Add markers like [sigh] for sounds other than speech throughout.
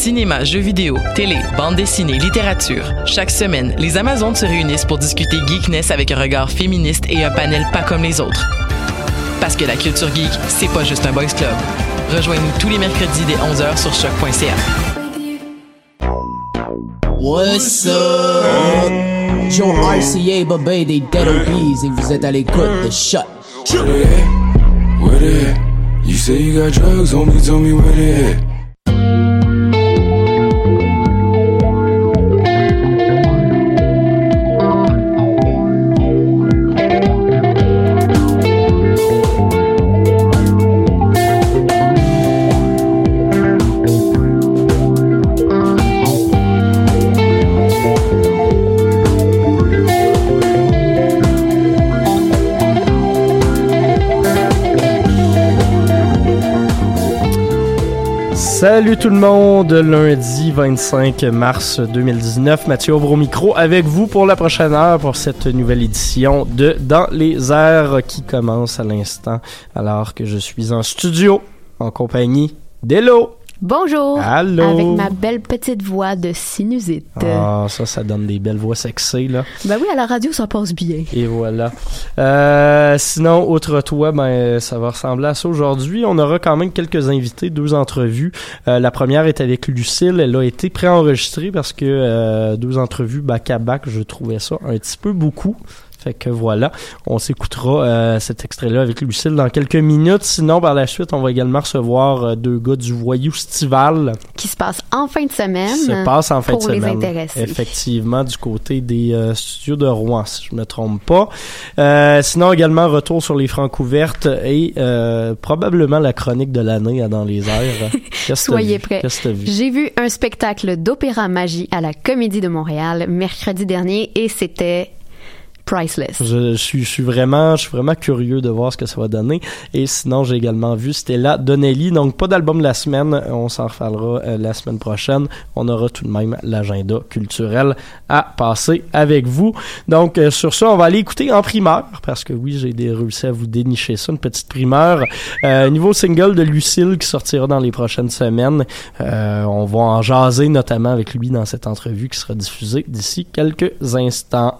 Cinéma, jeux vidéo, télé, bande dessinée, littérature. Chaque semaine, les Amazones se réunissent pour discuter geekness avec un regard féministe et un panel pas comme les autres. Parce que la culture geek, c'est pas juste un boys club. Rejoignez-nous tous les mercredis dès 11h sur choc.ca. What's up? Joe RCA, Bobé des Dead Obies et vous êtes à l'écoute de Shot. Where they at? Where they at? You say you got drugs, homie, tell me where they at. Salut tout le monde, lundi 25 mars 2019, Mathieu Aubro micro avec vous pour la prochaine heure pour cette nouvelle édition de Dans les airs qui commence à l'instant alors que je suis en studio en compagnie d'Elo. Bonjour. Allô? Avec ma belle petite voix de sinusite. Ah, ça, ça donne des belles voix sexy, là. Ben oui, à la radio, ça passe bien. Et voilà. Euh, sinon, outre toi, ben, ça va ressembler à ça aujourd'hui. On aura quand même quelques invités, deux entrevues. Euh, la première est avec Lucille. Elle a été préenregistrée parce que euh, deux entrevues back à back, je trouvais ça un petit peu beaucoup. Fait que voilà, on s'écoutera euh, cet extrait-là avec Lucille dans quelques minutes. Sinon, par la suite, on va également recevoir euh, deux gars du Voyou Stival. Qui se passe en fin de semaine. Qui se passe en fin de pour semaine. les intéresser. Effectivement, du côté des euh, studios de Rouen, si je me trompe pas. Sinon, également, retour sur les francs ouvertes et probablement la chronique de l'année Dans les airs. [laughs] Soyez prêts. J'ai vu un spectacle d'opéra magie à la Comédie de Montréal mercredi dernier et c'était Je, suis, vraiment, je suis vraiment curieux de voir ce que ça va donner. Et sinon, j'ai également vu Stella Donnelly. Donc, pas d'album la semaine. On s'en reparlera euh, la semaine prochaine. On aura tout de même l'agenda culturel à passer avec vous. Donc, euh, sur ça, on va aller écouter en primeur. Parce que oui, j'ai réussi à vous dénicher ça, une petite primeur. Euh, niveau single de Lucille qui sortira dans les prochaines semaines. Euh, on va en jaser notamment avec lui dans cette entrevue qui sera diffusée d'ici quelques instants.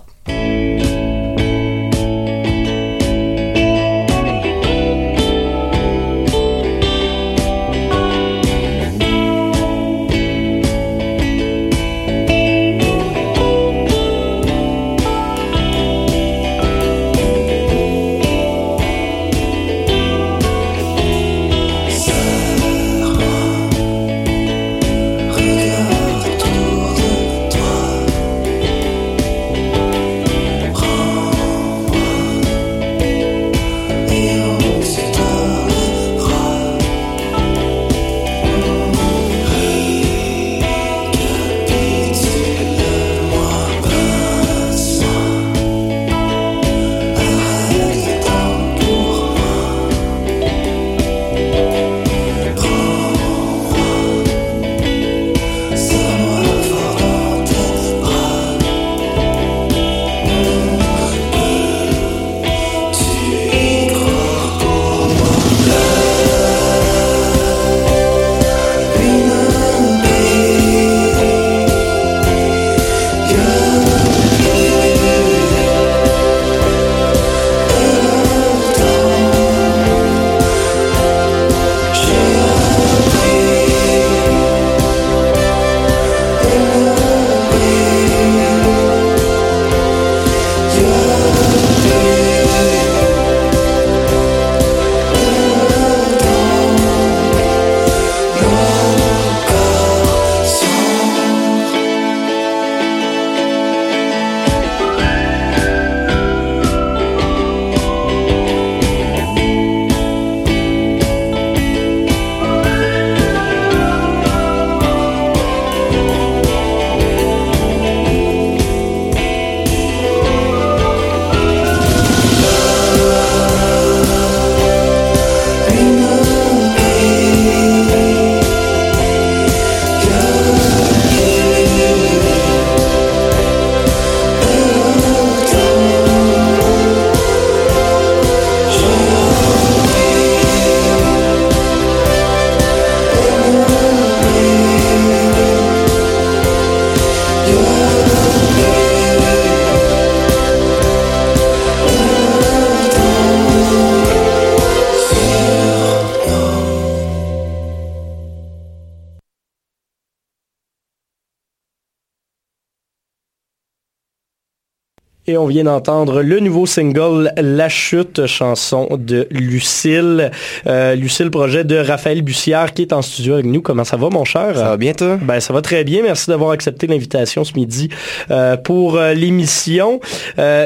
On vient d'entendre le nouveau single La Chute, chanson de Lucille. Euh, Lucille, projet de Raphaël Bussière qui est en studio avec nous. Comment ça va, mon cher? Ça va bien, toi? Ben, ça va très bien. Merci d'avoir accepté l'invitation ce midi euh, pour euh, l'émission.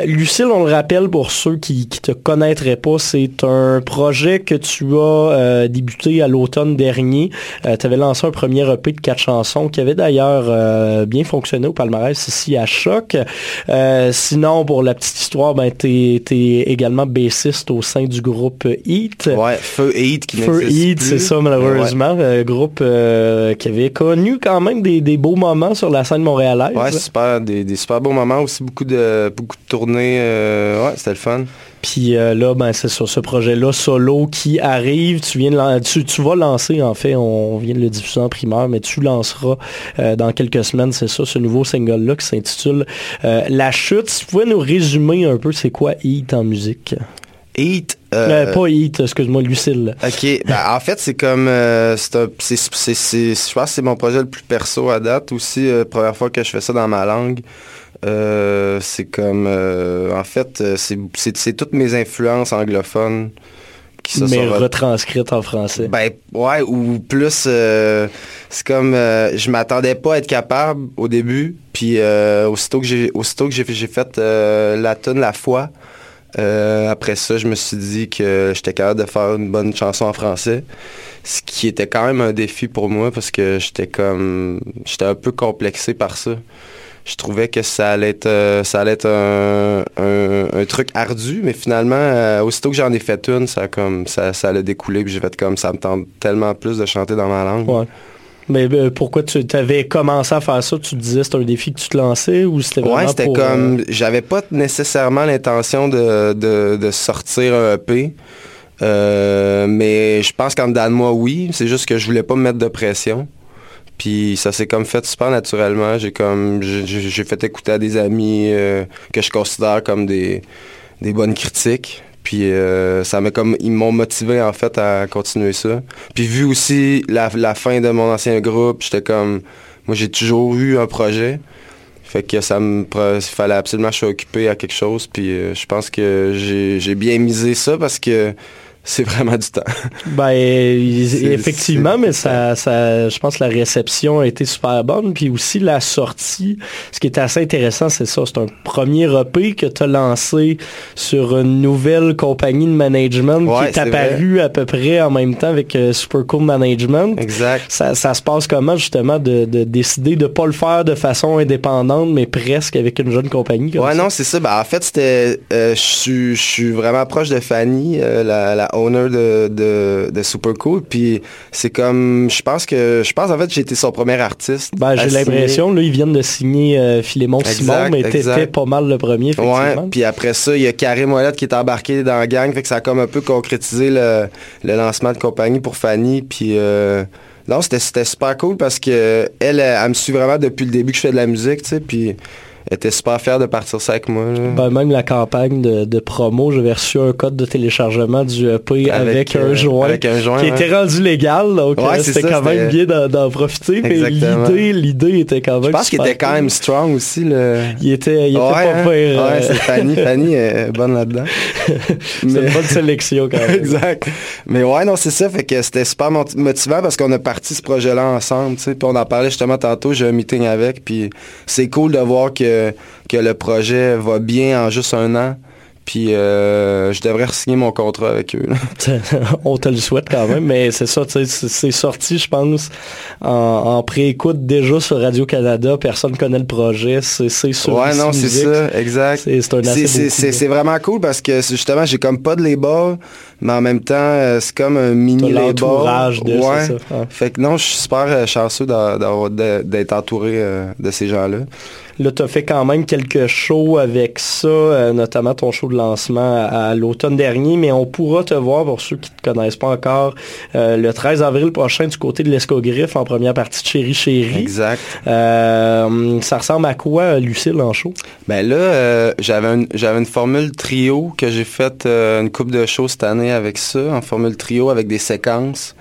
Lucille, on le rappelle pour ceux qui ne te connaîtraient pas, c'est un projet que tu as débuté à l'automne dernier. tu avais lancé un premier EP de quatre chansons qui avait d'ailleurs bien fonctionné au palmarès ici à Choc. sinon, pour la petite histoire, ben, tu es, également bassiste au sein du groupe Heat. Ouais, Feu Heat qui Feu Heat, c'est ça malheureusement. Euh, groupe euh, qui avait connu quand même des, beaux moments sur la scène montréalaise. Ouais, super, des, super beaux moments aussi, beaucoup de, beaucoup de tournées. Euh, ouais, c'était le fun. Puis euh, là, ben, c'est sur ce projet-là, solo, qui arrive. Tu, viens de, tu, tu, vas lancer, en fait, on vient de le diffuser en primeur, mais tu lanceras euh, dans quelques semaines, c'est ça, ce nouveau single-là qui s'intitule euh, La Chute. Si tu pouvais nous résumer un peu, c'est quoi Heat en musique? Heat. pas Heat, excuse-moi, Lucille. Ok, ben, en fait, c'est comme. c'est, je pense que c'est mon projet le plus perso à date aussi. première fois que je fais ça dans ma langue. Euh, c'est comme, euh, en fait, euh, c'est toutes mes influences anglophones qui se Mais retranscrites en français. Ben, ouais, ou plus, c'est comme, je m'attendais pas à être capable au début, puis aussitôt que j'ai aussitôt que j'ai fait la tonne la foi, après ça, je me suis dit que j'étais capable de faire une bonne chanson en français. Ce qui était quand même un défi pour moi parce que j'étais comme. J'étais un peu complexé par ça je trouvais que ça allait être, euh, ça allait être un, truc ardu, mais finalement, euh, aussitôt que j'en ai fait une, ça comme ça, ça allait découler, puis j'ai fait comme ça me tente tellement plus de chanter dans ma langue. Ouais. Mais euh, pourquoi tu avais commencé à faire ça? Tu disais c'était un défi que tu te lançais ou c'était vraiment Ouais, c'était comme... J'avais pas nécessairement l'intention de, sortir un EP. mais je pense qu'en dedans de moi, oui. C'est juste que je voulais pas me mettre de pression. Puis ça s'est comme fait super naturellement. J'ai comme j'ai fait écouter à des amis euh, que je considère comme des, des bonnes critiques. Puis euh, ça m'a comme ils m'ont motivé en fait à continuer ça. Puis vu aussi la, fin de mon ancien groupe, j'étais comme moi j'ai toujours eu un projet. Fait que ça me fallait absolument que je sois occupé à quelque chose. Puis euh, je pense que j'ai bien misé ça parce que c'est vraiment du temps. [laughs] Ben, effectivement, mais ça, ça, je pense que la réception a été super bonne. Puis aussi la sortie, ce qui est assez intéressant, c'est ça. C'est un premier EP que tu as lancé sur une nouvelle compagnie de management qui est, apparue à peu près en même temps avec euh, Super Cool Management. Exact. Ça, se passe comment justement de, décider de pas le faire de façon indépendante, mais presque avec une jeune compagnie Ouais, non, c'est ça. Ben, en fait, c'était, euh, je suis vraiment proche de Fanny, euh, la, la owner de, de, Super Cool. Puis c'est comme, je pense que, je pense en fait j'ai été son premier artiste. Ben, j'ai l'impression, là, ils viennent de signer euh, Philémon Simon, mais t'étais pas mal le premier. Ouais, puis après ça, il y a Karim Ouellet qui est embarqué dans la gang, fait que ça a comme un peu concrétisé le, lancement de compagnie pour Fanny. Puis euh, non, c'était super cool parce que elle, elle, me suit vraiment depuis le début que je fais de la musique, tu sais, puis était super fier de partir ça avec moi. Ben, même la campagne de, promo, j'avais reçu un code de téléchargement du EP avec, un, euh, joint qui était rendu légal. Donc euh, c'était quand même bien d'en profiter. l'idée, l'idée était quand même. Je pense qu'il était quand même strong aussi. Le... Il était, il était pas hein? Ouais, euh, c'est Fanny. [laughs] Fanny est bonne là-dedans. c'est une bonne sélection quand [laughs] même. exact. Mais ouais, non, c'est ça. Fait que c'était super motivant parce qu'on a parti ce projet-là ensemble. Puis on en parlait justement tantôt. J'ai un meeting avec. Puis c'est cool de voir que que, le projet va bien en juste un an. Puis euh, je devrais signer mon contrat avec eux. [laughs] On te le souhaite quand même, mais c'est ça, c'est sorti, je pense, en, pré-écoute déjà sur Radio-Canada. Personne ne connaît le projet. C'est sur Ouais, non, c'est ça, exact. C'est vraiment cool parce que justement, j'ai comme pas de label, mais en même temps, euh, c'est comme un mini label. de ouais. ça. Fait que non, je suis super euh, chanceux d'être entouré de ces gens-là. Là, tu as fait quand même quelques shows avec ça, euh, notamment ton show de lancement à, l'automne dernier, mais on pourra te voir, pour ceux qui ne te connaissent pas encore, euh, le 13 avril prochain du côté de l'Escogriffe en première partie de Chéri Chéri. Exact. Euh, ça ressemble à quoi, Lucille, en show? Ben là, j'avais une, une formule trio que j'ai faite une coupe de shows cette année avec ça, en formule trio avec des séquences.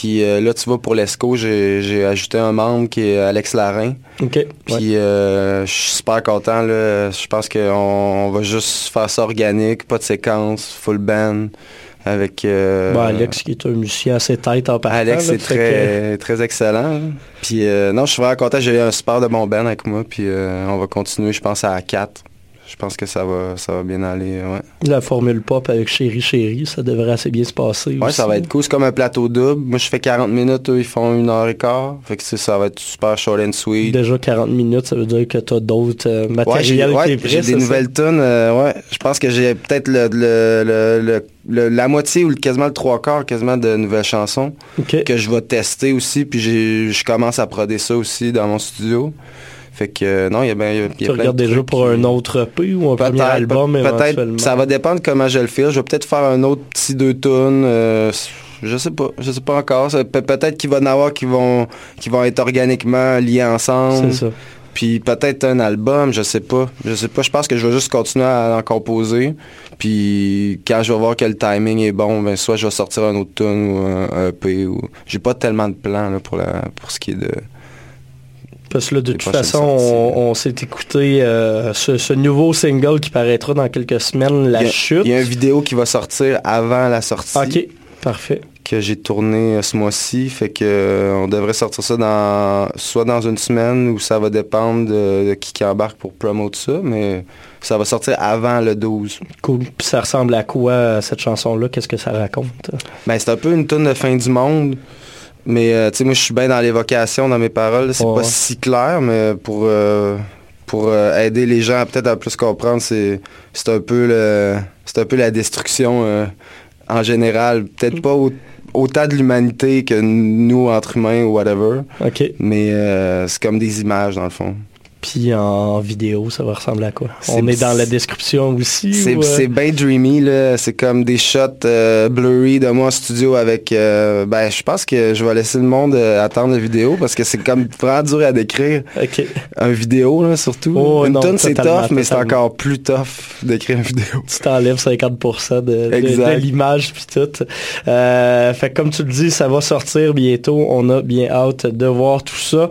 Puis euh, là, tu vois, pour l'ESCO, j'ai ajouté un membre qui est Alex Larin. OK. Puis euh, je suis super content. Là. Je pense qu'on on va juste faire ça organique, pas de séquence, full band. Avec euh, Bon, Alex, qui est un musicien assez tête en partant. Alex, là, c'est fait très, très excellent. Puis non, je suis vraiment content. J'ai eu un super de bon band avec moi. Puis on va continuer, je pense, à 4. Je pense que ça va, ça va bien aller. Ouais. La formule pop avec Chéri Chéri, ça devrait assez bien se passer. Ouais, aussi. ça va être cool. C'est comme un plateau double. Moi, je fais 40 minutes. Eux, ils font une heure et quart. Fait que ça va être super short and sweet. Déjà 40 minutes, ça veut dire que tu as d'autres euh, Ouais, matériels ouais, qui prêt, j'ai des nouvelles tunes. euh, ouais, je pense que j'ai peut-être le, le- le- la moitié ou quasiment le trois quarts quasiment de nouvelles chansons que je vais tester aussi. Puis je commence à proder ça aussi dans mon studio. Fait que euh, non, il y a, il y a- il y a Tu plein regardes de déjà pour qui- un autre EP ou un premier album peut-être, ça va dépendre comment je le file. Je vais peut-être faire un autre petit deux tonnes. euh, je sais pas, je sais pas encore. Peut-être qu'il va y en avoir qui vont, qui vont être organiquement liés ensemble. C'est ça. Puis peut-être un album, je sais pas. Je sais pas. Je pense que je vais juste continuer à en composer. Puis quand je vais voir que le timing est bon, ben soit je vais sortir un autre tune ou un, un EP. Ou... J'ai pas tellement de plans là, pour la pour ce qui est de. Parce que là, de toute façon, on, on s'est écouté euh, ce, ce nouveau single qui paraîtra dans quelques semaines, La a, Chute. Il y a une vidéo qui va sortir avant la sortie. OK, parfait. que j'ai tourné euh, ce mois-ci. Fait que euh, on devrait sortir ça dans soit dans une semaine ou ça va dépendre de, de qui qui embarque pour promouvoir ça, mais ça va sortir avant le 12. Cool. Puis ça ressemble à quoi, cette chanson-là? Qu'est-ce que ça raconte? Ben c'est un peu une tonne de fin du monde. Mais euh, tu sais, moi je suis bien dans l'évocation dans mes paroles. C'est Ouais, pas si clair, mais pour euh, pour euh, aider les gens à peut-être à plus comprendre, c'est un peu le c'est un peu la destruction en général. Peut-être pas au- autant de l'humanité que nous entre humains ou whatever. Mais c'est comme des images dans le fond. Puis en vidéo, ça va ressembler à quoi? On est dans la description aussi? C'est euh, c'est bien dreamy là. C'est comme des shots euh, blurry de moi en studio avec. euh, ben je pense que je vais laisser le monde attendre la vidéo parce que c'est comme vraiment dur à décrire. OK. Un vidéo là surtout. Oh, une tonne c'est tough mais c'est encore plus tough d'écrire une vidéo. tu t'enlèves 50% de, de- l'image puis tout. Fait comme tu le dis, ça va sortir bientôt. On a bien hâte de voir tout ça.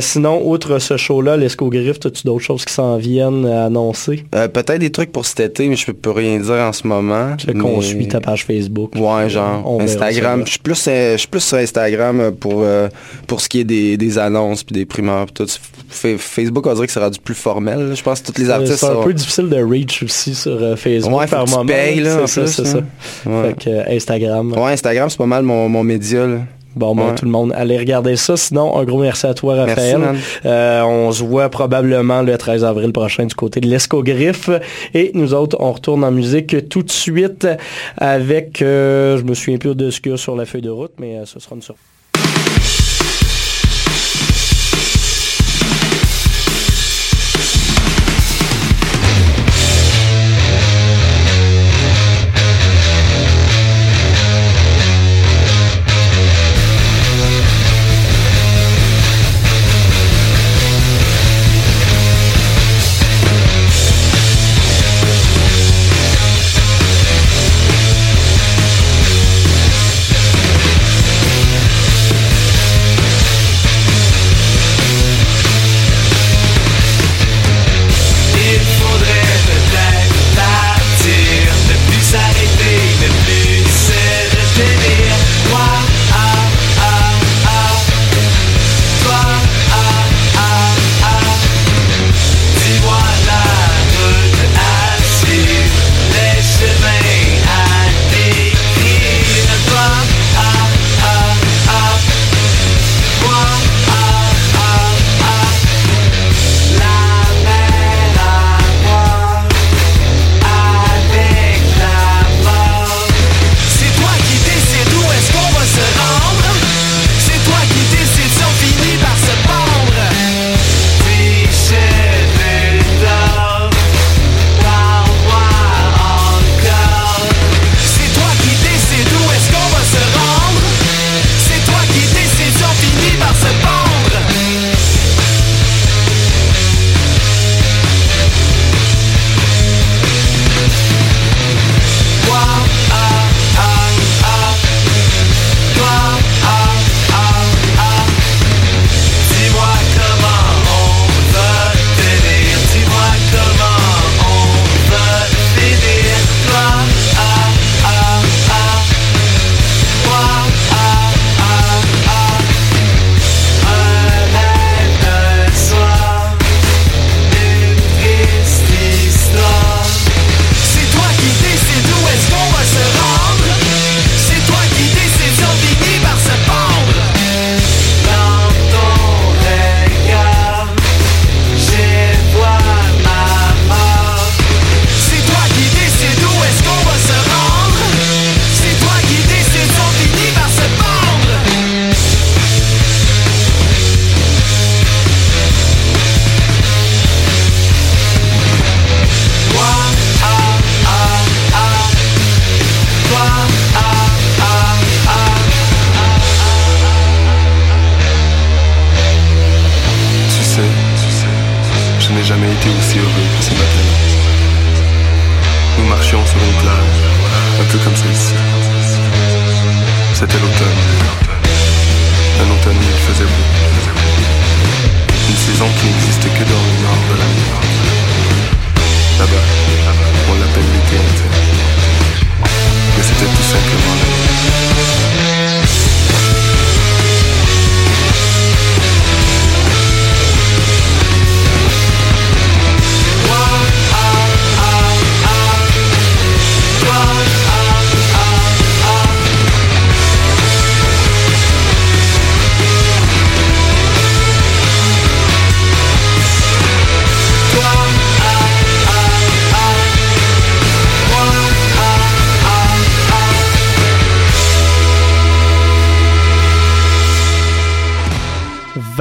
Sinon, outre ce show-là, l'Esco Griff, as-tu d'autres choses qui s'en viennent à annoncer? Euh, Peut-être des trucs pour cet été mais je peux pas rien dire en ce moment. Qu'on mais- suit ta page Facebook. Ouais, genre On Instagram. ça. Je suis plus, euh, je suis plus sur Instagram euh, pour euh, pour ce qui est des, des annonces puis des primeurs pis tout. Fa- Facebook, on dirait que ça sera du plus formel. là. Je pense que tous les artistes C'est un sont- peu difficile de reach aussi sur Facebook Ouais, par tu moment. c'est ça, c'est ça. hein. Ouais. Fait que Instagram. Ouais, Instagram, c'est pas mal mon, mon média. Là. Bon, ben, Ouais. tout le monde, allez regarder ça. Sinon, un gros merci à toi, Raphaël. Euh, on se voit probablement le 13 avril prochain du côté de l'Escogriffe. Et nous autres, on retourne en musique tout de suite avec, euh, je me souviens plus de ce qu'il y a sur la feuille de route, mais euh, ce sera une surprise.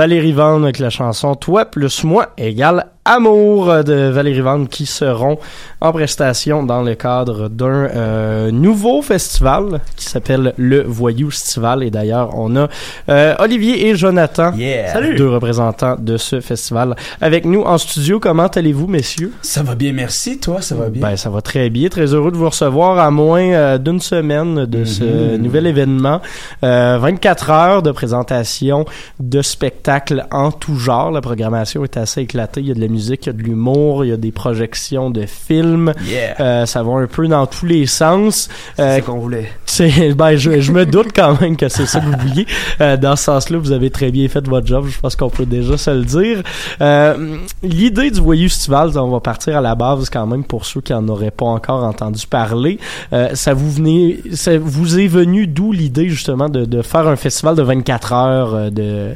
Valérie Vande avec la chanson Toi plus moi égale Amour de Valérie Vande qui seront en prestation dans le cadre d'un euh, nouveau festival qui s'appelle le Voyou Festival et d'ailleurs on a euh, Olivier et Jonathan, Salut. deux représentants de ce festival avec nous en studio. Comment allez-vous messieurs? Ça va bien, merci. Toi, ça va bien? Ben ça va très bien, très heureux de vous recevoir à moins euh, d'une semaine de ce Mhm. nouvel événement. Euh, 24 heures de présentation de spectacles en tout genre. La programmation est assez éclatée. Il y a de la musique, il y a de l'humour, il y a des projections de films. Yeah. Euh, ça va un peu dans tous les sens. Euh, C'est qu'on voulait. c'est, [laughs] ben, je, je me doute quand même que c'est ça que vous vouliez. Euh, dans ce sens-là, vous avez très bien fait votre job. Je pense qu'on peut déjà se le dire. Euh, l'idée du Voyou Festival, on va partir à la base quand même pour ceux qui en auraient pas encore entendu parler. Euh, ça vous venait, ça vous est venu d'où l'idée justement de, de faire un festival de 24 heures euh, de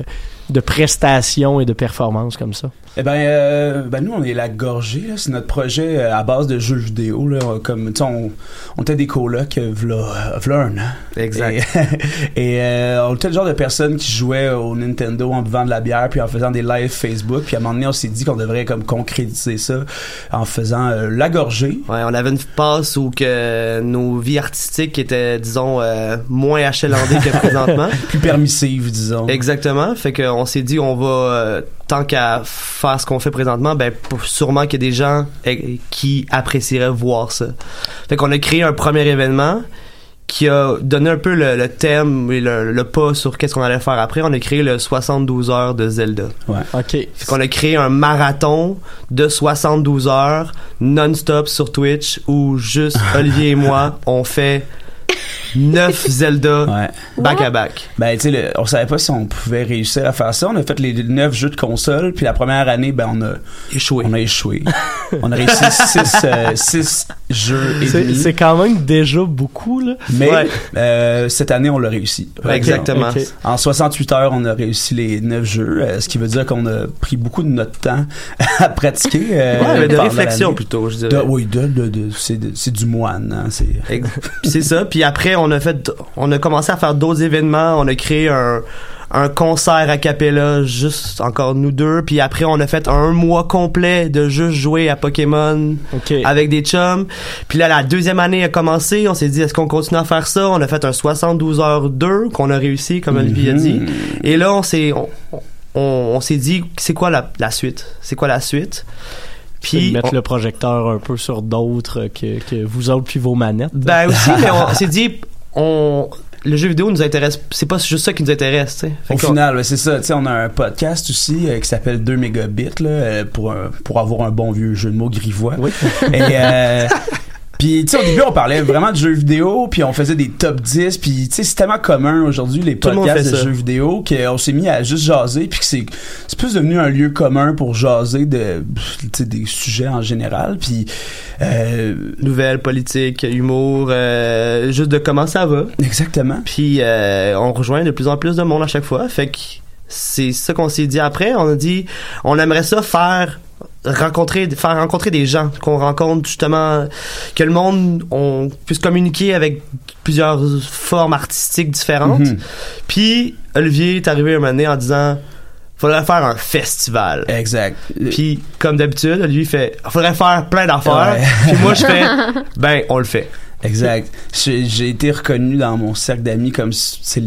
de prestations et de performances comme ça? Eh ben, euh, ben nous, on est la gorgée. là. C'est notre projet euh, à base de jeux vidéo. Là, comme, on, on était des colocs euh, v'là, euh, v'là un an. Exact. Et, [laughs] et, euh, on était le genre de personnes qui jouaient au Nintendo en buvant de la bière puis en faisant des lives Facebook. Puis à un moment donné, on s'est dit qu'on devrait comme concrétiser ça en faisant euh, la gorgée. Ouais, on avait une passe où que nos vies artistiques étaient, disons, euh, moins achalandées que [laughs] présentement. Plus permissives, disons. Exactement. Fait qu'on s'est dit, on va, euh, tant qu'à faire ce qu'on fait présentement, ben, pour- sûrement qu'il y a des gens eh, qui apprécieraient voir ça. Fait qu'on a créé un premier événement qui a donné un peu le, le thème et le, le pas sur qu'est-ce qu'on allait faire après. On a créé le 72 heures de Zelda. Ouais. OK. Fait qu'on a créé un marathon de 72 heures non-stop sur Twitch où juste [laughs] Olivier et moi on fait 9 [laughs] Zelda Ouais. back à back. Ben, tu sais, le- on savait pas si on pouvait réussir à faire ça. On a fait les neuf jeux de console, puis la première année, ben, on a échoué. On a échoué. [laughs] on a réussi six, euh, six jeux et C'est, demi. c'est quand même déjà beaucoup là. Mais Ouais. euh, cette année, on l'a réussi. Ouais, exactement. En 68 heures, on a réussi les neuf jeux, euh, ce qui veut dire qu'on a pris beaucoup de notre temps [laughs] à pratiquer. euh, Ouais, mais de réflexion plutôt, je dirais. De- oui, de, de, de- c'est, du moine. Hein, C'est ça. Puis après, on a fait, on a commencé à faire d'autres événements. On a créé un, un concert a cappella, juste encore nous deux. Puis après, on a fait un mois complet de juste jouer à Pokémon OK. avec des chums. Puis là, la deuxième année a commencé. On s'est dit, est-ce qu'on continue à faire ça? On a fait un 72 heures 2 qu'on a réussi, comme Olivier a dit. Et là, on s'est, on, on, on s'est dit, c'est quoi la, la suite? C'est quoi la suite? Puis Puis, mettre on- le projecteur un peu sur d'autres que, que vous autres puis vos manettes. Ben aussi, [laughs] mais on s'est dit, on, le jeu vidéo nous intéresse. C'est pas juste ça qui nous intéresse, tu sais. Fait Au final, ouais, c'est ça. Tu sais, on a un podcast aussi euh, qui s'appelle 2 mégabits là, euh, pour, un- pour avoir un bon vieux jeu de mots grivois. Oui. Et euh, [laughs] puis tu sais au début on parlait [laughs] vraiment de jeux vidéo, puis on faisait des top 10, puis tu sais c'est tellement commun aujourd'hui les Tout podcasts de ça. jeux vidéo qu'on s'est mis à juste jaser, puis que c'est c'est plus devenu un lieu commun pour jaser de tu sais des sujets en général, puis euh, Nouvelles, politiques, humour, euh, juste de comment ça va. exactement. Puis euh, on rejoint de plus en plus de monde à chaque fois. Fait que c'est ça qu'on s'est dit après. On a dit, on aimerait ça faire rencontrer faire rencontrer des gens qu'on rencontre justement que le monde on puisse communiquer avec plusieurs formes artistiques différentes Mhm. puis Olivier est arrivé un moment donné en disant faudrait faire un festival Exact. puis comme d'habitude Olivier fait faudrait faire plein d'affaires Ouais. [laughs] puis moi je fais [laughs] ben on le fait Exact. J'ai été reconnu dans mon cercle d'amis comme c'est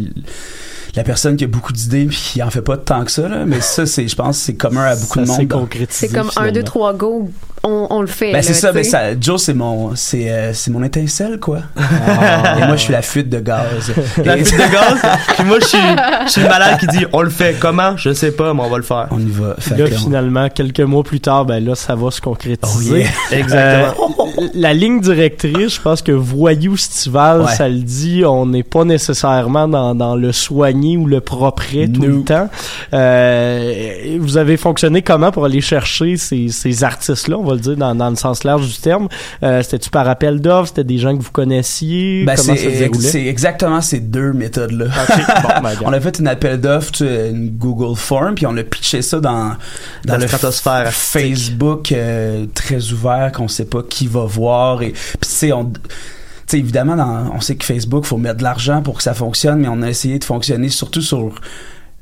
la personne qui a beaucoup d'idées puis qui en fait pas tant que ça, là. Mais ça, c'est, je pense, c'est commun à beaucoup Ça de monde. dans- concrétisé, C'est comme un, deux, trois, go, on, on le fait. Ben c'est ça, tu ben ça, Joe c'est mon, c'est, euh, c'est mon étincelle quoi. Ah. Et moi je suis la fuite de gaz. [laughs] La fuite de gaz? [laughs] Puis moi, je suis, je suis le malade qui dit, on le fait comment? Je sais pas, mais on va le faire. On y va. Fait Là, que on- finalement, quelques mois plus tard, ben là, ça va se concrétiser. Oh, yeah. Exactement. Euh, la ligne directrice, je pense que voyou estival, Ouais. ça le dit, on n'est pas nécessairement dans, dans le soigné ou le propre tout le temps. Euh, vous avez fonctionné comment pour aller chercher ces, ces artistes-là, on va le dire dans, dans le sens large du terme? Euh, C'était-tu par appel d'offres? C'était des gens que vous connaissiez? Ben, comment c'est, ça se déroulait? c'est exactement ces deux méthodes-là. Bon, ben, [laughs] on a fait une appel d'offres, une Google Form, puis on a pitché ça dans, dans, le stratosphère Facebook euh, très ouvert, qu'on sait pas qui va voir. Et puis tu sais, on... évidemment, dans- on sait que Facebook, faut mettre de l'argent pour que ça fonctionne, mais on a essayé de fonctionner surtout sur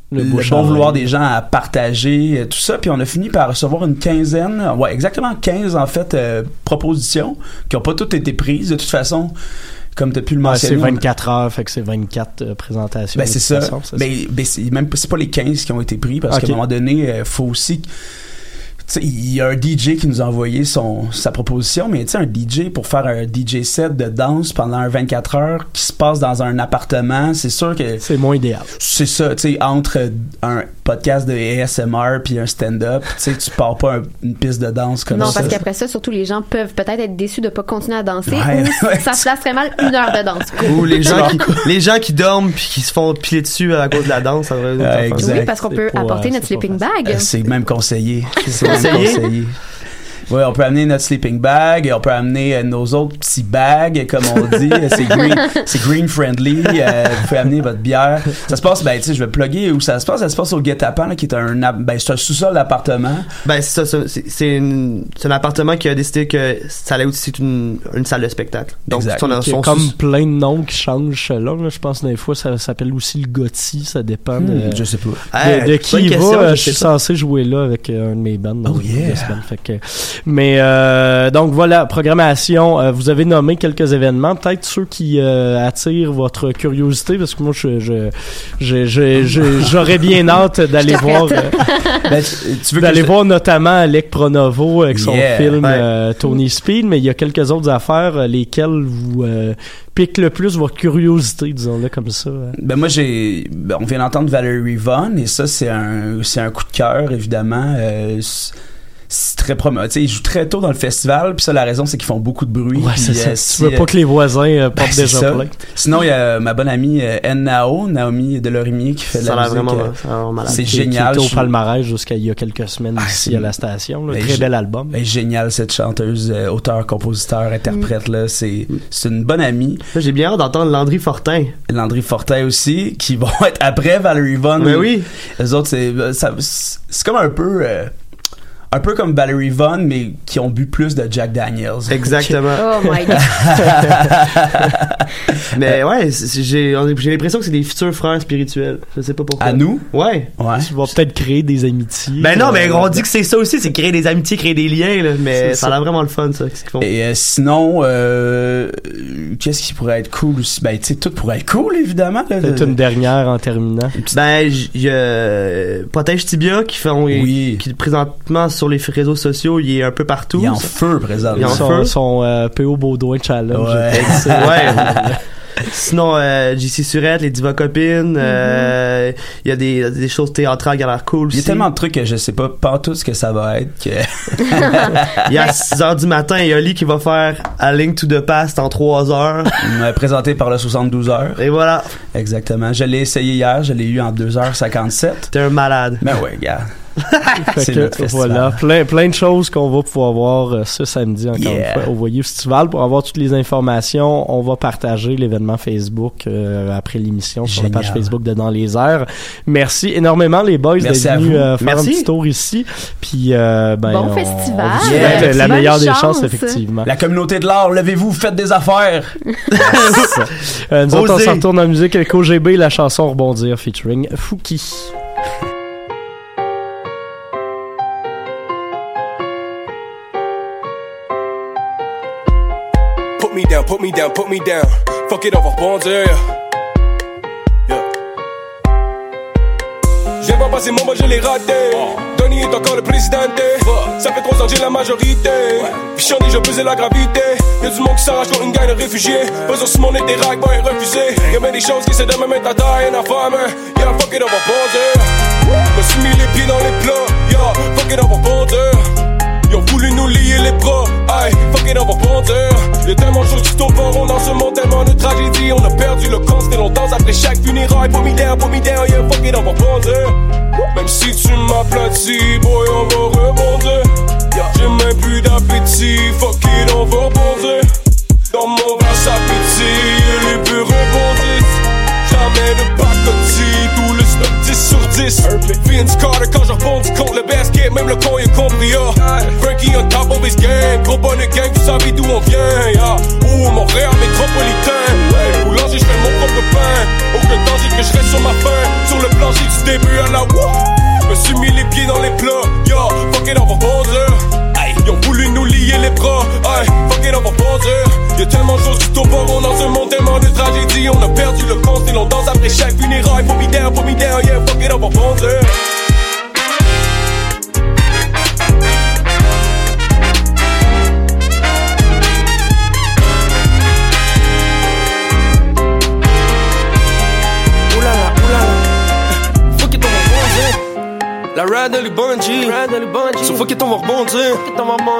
Le le, bon vouloir des gens à partager euh, tout ça puis on a fini par recevoir une quinzaine ouais exactement 15 en fait euh, propositions qui ont pas toutes été prises de toute façon comme tu as pu le Ouais, c'est mentionner on- 24 heures, fait que c'est 24 euh, présentations. ben c'est ça. façon, Mais, ben, c'est même pas- c'est pas les 15 qui ont été pris parce qu'à un moment donné, euh, faut aussi il y a un DJ qui nous a envoyé son sa proposition, mais tu sais un DJ pour faire un DJ set de danse pendant un 24 heures qui se passe dans un appartement, c'est sûr que c'est moins idéal. C'est ça, tu sais entre un podcast de ASMR puis un stand-up, tu sais tu pars pas un- une piste de danse comme non, ça. parce qu'après ça, surtout les gens peuvent peut-être être déçus de pas continuer à danser Ouais, ou ouais. ça se passe très mal une heure de danse. Ou les gens qui, les gens qui dorment puis qui se font piler dessus à cause de la danse, ça devrait être Ouais, une affaire. Oui, parce qu'on peut apporter notre sleeping bag. Euh, c'est même conseillé. C'est même conseillé? conseillé. Oui, on peut amener notre sleeping bag, on peut amener euh, nos autres petits bags, comme on dit. Euh, [laughs] c'est green, c'est green friendly. euh, vous pouvez amener votre bière. Ça se passe, ben, tu sais, je vais plugger où ça se passe. Ça se passe au Guet-apens, là, qui est un, ben, c'est un sous-sol d'appartement. Ben, c'est ça, ça, c'est c'est c'est un appartement qui a décidé que ça allait aussi être une, une salle de spectacle. Donc, Exact. son comme sous- plein de noms qui changent là. Je pense que des fois, ça s'appelle aussi le Gotti. Ça dépend de, Hmm, je sais pas. de, Hey, de qui question, va. je Je suis censé jouer là avec euh, un de mes bands dans Oh, yeah. de semaines. Fait que, mais euh, donc voilà, programmation. euh, vous avez nommé quelques événements. Peut-être ceux qui euh, attirent votre curiosité parce que moi, je, je, je- je- je- j'aurais bien [laughs] hâte d'aller voir. euh, [laughs] Ben, tu, veux d'aller je- voir notamment Alec Pronovo avec son Yeah, film ouais. euh, Tony Speed, mais il y a quelques autres affaires euh, lesquelles vous euh, piquent le plus votre curiosité, disons-le comme ça. euh. Ben moi j'ai ben, on vient d'entendre Valerie Vaughn et ça c'est un c'est un coup de cœur évidemment euh, très prometteur. Tu sais, ils jouent très tôt dans le festival, puis ça, la raison, c'est qu'ils font beaucoup de bruit. Ouais, c'est ça. euh, tu si, veux euh, pas que les voisins euh, ben, portent c'est déjà ça. plainte. Sinon, il y a ma bonne amie euh, Nao, Naomi Delorimier, qui fait de ça la musique. vraiment, euh, ça vraiment c'est génial. Qui était au palmarès jusqu'à il y a quelques semaines Ah, ici c'est- à la station. là. Ben, Très bel album. Elle est géniale, cette chanteuse, euh, auteur, compositeur, interprète, là. C'est, c'est une bonne amie. J'ai bien hâte d'entendre Landry Fortin. Landry Fortin aussi, qui vont [laughs] être après Valerie Vaughn. Ben oui. Les autres, c'est, euh, ça- c'est comme un peu, euh, un peu comme Valerie Vaughn, mais qui ont bu plus de Jack Daniels. [laughs] Exactement. Oh my [laughs] god. Mais ouais, c'est- c'est- j'ai j'ai l'impression que c'est des futurs frères spirituels. Je sais pas pourquoi. À nous? Ouais. Ouais. Tu vas peut-être créer des amitiés. Ben non, mais euh, on dit que c'est ça aussi, c'est créer des amitiés, créer des liens, là, mais ça a l'air vraiment le fun, ça, ce qu'ils font. Et euh, sinon, euh, qu'est-ce qui pourrait être cool aussi? Ben, tu sais, tout pourrait être cool, évidemment. là. Peut-être une dernière en terminant. Ben, il y a Protège Tibia qui font, Oui. qui présentement sur les réseaux sociaux, il est un peu partout. Il est en feu, présentement. Il est en son, feu. son euh, PO Baudouin Challenge. [laughs] Ouais. Sinon, euh, JC Surette, les Diva Copines, euh, il y a des, des choses théâtrales qui ont l'air cool Il y a tellement de trucs que je sais pas pas tout ce que ça va être que [laughs] Il y a à 6 heures du matin, il y a Oli qui va faire A Link to the Past en 3 heures. m'a présenté par le 72 heures. Et voilà, Exactement. Je l'ai essayé hier, je l'ai eu en 2h57. t'es un malade. Ben ouais, gars. Fait C'est que, voilà, plein, plein de choses qu'on va pouvoir voir euh, ce samedi encore Yeah. une fois au Voyou Festival. Pour avoir toutes les informations, on va partager l'événement Facebook euh, après l'émission sur la page Facebook de Dans les airs. Merci énormément les boys Merci d'être venus euh, faire Merci. un petit tour ici. Puis euh, ben, Bon on- festival. on vous souhaite Yeah. la meilleure des chance. chances effectivement. La communauté de l'art, levez-vous, faites des affaires. [laughs] Euh, nous autres, on s'en retourne en musique avec OGB, la chanson Rebondir featuring Fouki. Me down, put me down, put me down. Fuck it over, rebondir. Yeah. passé, mon je l'ai raté. Tony est encore le président. Ça fait trois ans j'ai la majorité. Puis Chandy, je pesais la gravité. Y'a du monde qui s'arrache comme une gang de réfugiés. Pas sur mon des rags, boy, refusé. Y'a bien des choses qui se de me à taille, la femme. Yeah, fuck it, on va bondir. Me suis mis les pieds dans les plats. Yeah, fuck it, on va bondir. Ils ont voulu nous lier les bras, aïe, fuck it, on va bondir. Y'a tellement de choses qui tomberont dans ce monde, tellement de tragédies. On a perdu le compte, c'était longtemps après chaque me down, yeah, fuck it, on va bondir. Même si tu m'aplatis, boy, on va rebondir. J'ai même plus d'appétit, fuck it, on va bondir. Dans mon verre, appétit, et les bureaux rebondissent. Jamais de pacotille, tout le stock 10 sur 10. Vince Carter quand je rebondis contre le basket, même le con il compris, yeah. Frankie on top of his game, gros bonnet gang, vous savez d'où on vient, yeah. Ouh, Montréal métropolitain. Hey, boulanger, j'fais mon propre pain. Aucun danger que je reste sur ma faim. Sur le plancher du début à la wouh. Me suis mis les pieds dans les plats, yeah. Fuck it, on va bondir. Ils ont voulu nous lier les bras, aïe, fuck it, on va bondir. Y'a tellement de choses qui tomberont dans ce monde, tellement de tragédies. On a perdu le compte et l'on danse après chaque funéraille. Put me down, me down, yeah, fuck it, on va. La ride elle est bungee So fuck it on va rebondir.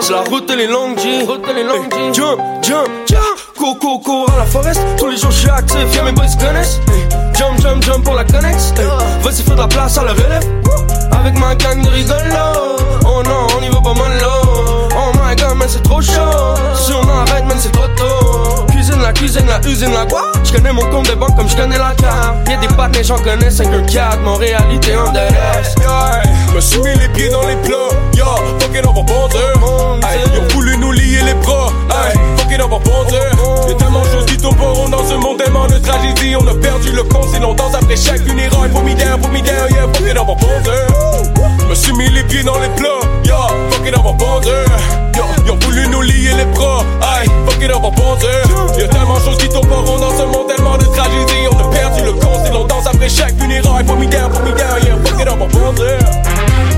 C'est la route elle est longue G. Hey, Jump, jump, jump Coco, coco à la forest. Tous les jours je suis actif. Y'a mes boys connaissent. Hey, Jump, jump, jump pour la connex Hey, Vas-y fais de la place à la relève. Avec ma gang de rigolos. Oh. Non on y va pas mal Oh my god man c'est trop chaud. Si on arrête man c'est trop tôt Cuisine la cuisine la usine la quoi? Je connais mon compte de banque comme je connais la carte. Y'a des pattes les gens connaissent 5 4 Mon réalité en reste Me suis mis les pieds dans les plats. Yo, fuck it on va Aïe, Ils ont voulu nous lier les bras. Aïe, fuck it on va bondir Y'a tellement de choses qui tomberont dans ce monde Tellement de tragédies. On a perdu le compte Si l'on danse après chaque funéraille Put me down, put me down Yeah, fuck it on va bondir Me suis mis les pieds dans les plats. Yo, fuck it on va Ils ont voulu nous lier les bras. Aïe, fuck it on va bondir Y'a tellement de choses qui tomberont dans ce monde Tellement de tragédies. On a perdu le compte Si l'on danse après chaque funéraille Put me down, put Yeah, fuck it on va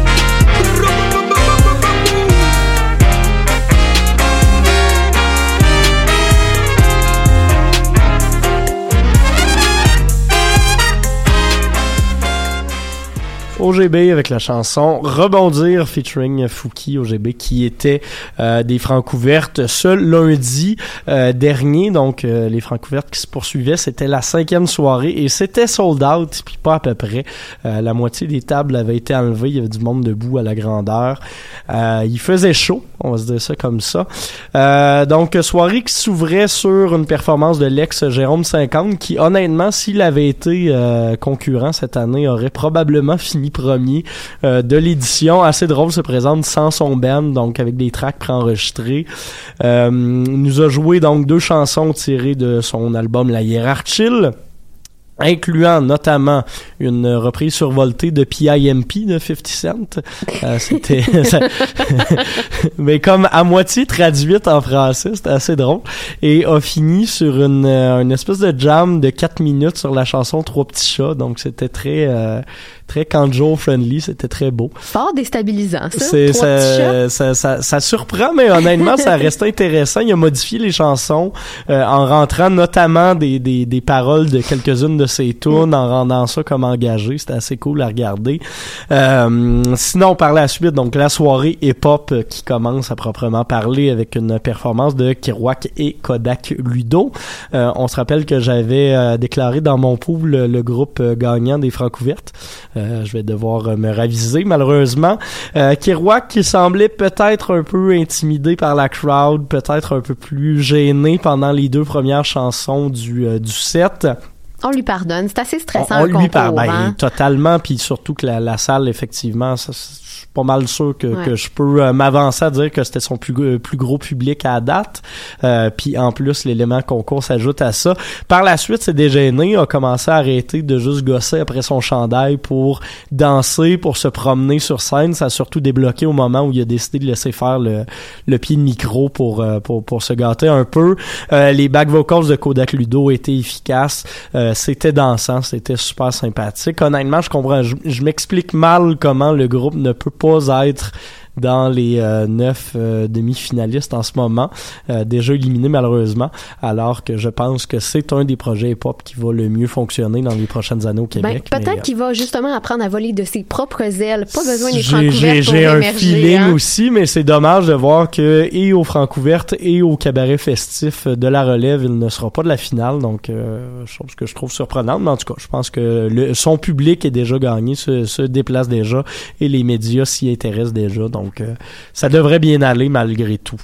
OGB avec la chanson Rebondir featuring Fouki OGB qui était euh, des francs ouvertes ce lundi euh, dernier. Donc euh, les francs ouvertes qui se poursuivaient, c'était la cinquième soirée et c'était sold out, puis pas à peu près. Euh, la moitié des tables avaient été enlevées, il y avait du monde debout à la grandeur. Euh, il faisait chaud, on va se dire ça comme ça. Donc soirée qui s'ouvrait sur une performance de l'ex Jérôme 50 qui honnêtement s'il avait été concurrent cette année aurait probablement fini premier euh, de l'édition. Assez drôle se présente sans son band, donc avec des tracks préenregistrés. Euh, nous a joué donc deux chansons tirées de son album La Hiérarchie incluant notamment une reprise survoltée de PIMP de 50 Cent. Euh, c'était [laughs] [laughs] mais comme à moitié traduite en français, c'était assez drôle et a fini sur une, euh, une espèce de jam de 4 minutes sur la chanson Trois petits chats. Donc c'était très euh, très Kanjo friendly, c'était très beau. Fort déstabilisant, ça. C'est ça, ça, ça, ça surprend, mais honnêtement, ça [laughs] reste intéressant. Il a modifié les chansons euh, en rentrant notamment des, des, des paroles de quelques-unes de ses tunes, en rendant ça comme engagé. C'était assez cool à regarder. Euh, sinon, par la suite, donc la soirée hip-hop euh, qui commence à proprement parler avec une performance de Kirouac et Kodak Ludo. Euh, on se rappelle que j'avais euh, déclaré dans mon pool le, le groupe euh, gagnant des Francouvertes. Euh, je vais devoir euh, me raviser malheureusement. Euh, Kerouac qui semblait peut-être un peu intimidé par la crowd, peut-être un peu plus gêné pendant les deux premières chansons du, euh, du set. On lui pardonne. C'est assez stressant, On, on lui ben, hein. totalement, puis surtout que la, la salle, effectivement, ça, suis pas mal sûr que, Ouais. que je peux euh, m'avancer à dire que c'était son plus, euh, plus gros public à date. Euh, puis en plus, l'élément concours s'ajoute à ça. Par la suite, c'est dégêné, a commencé à arrêter de juste gosser après son chandail pour danser, pour se promener sur scène. Ça a surtout débloqué au moment où il a décidé de laisser faire le, le pied de micro pour, euh, pour, pour se gâter un peu. Euh, les back vocals de Kodak Ludo étaient efficaces. Euh, c'était dansant, c'était super sympathique. Honnêtement, je comprends, je, je m'explique mal comment le groupe ne peut pas être dans les euh, neuf euh, demi-finalistes en ce moment, euh, déjà éliminés malheureusement, alors que je pense que c'est un des projets hip-hop qui va le mieux fonctionner dans les prochaines années au Ben, Québec. peut-être mais, qu'il va justement apprendre à voler de ses propres ailes. Pas besoin des Francouvertes j'ai, un feeling hein. aussi, mais c'est dommage de voir que et au Francouverte et au cabaret festif de la relève, il ne sera pas de la finale. Donc, euh, chose que je trouve surprenante. Mais en tout cas, je pense que le, son public est déjà gagné, se, se déplace déjà et les médias s'y intéressent déjà. Donc, euh, ça devrait bien aller malgré tout.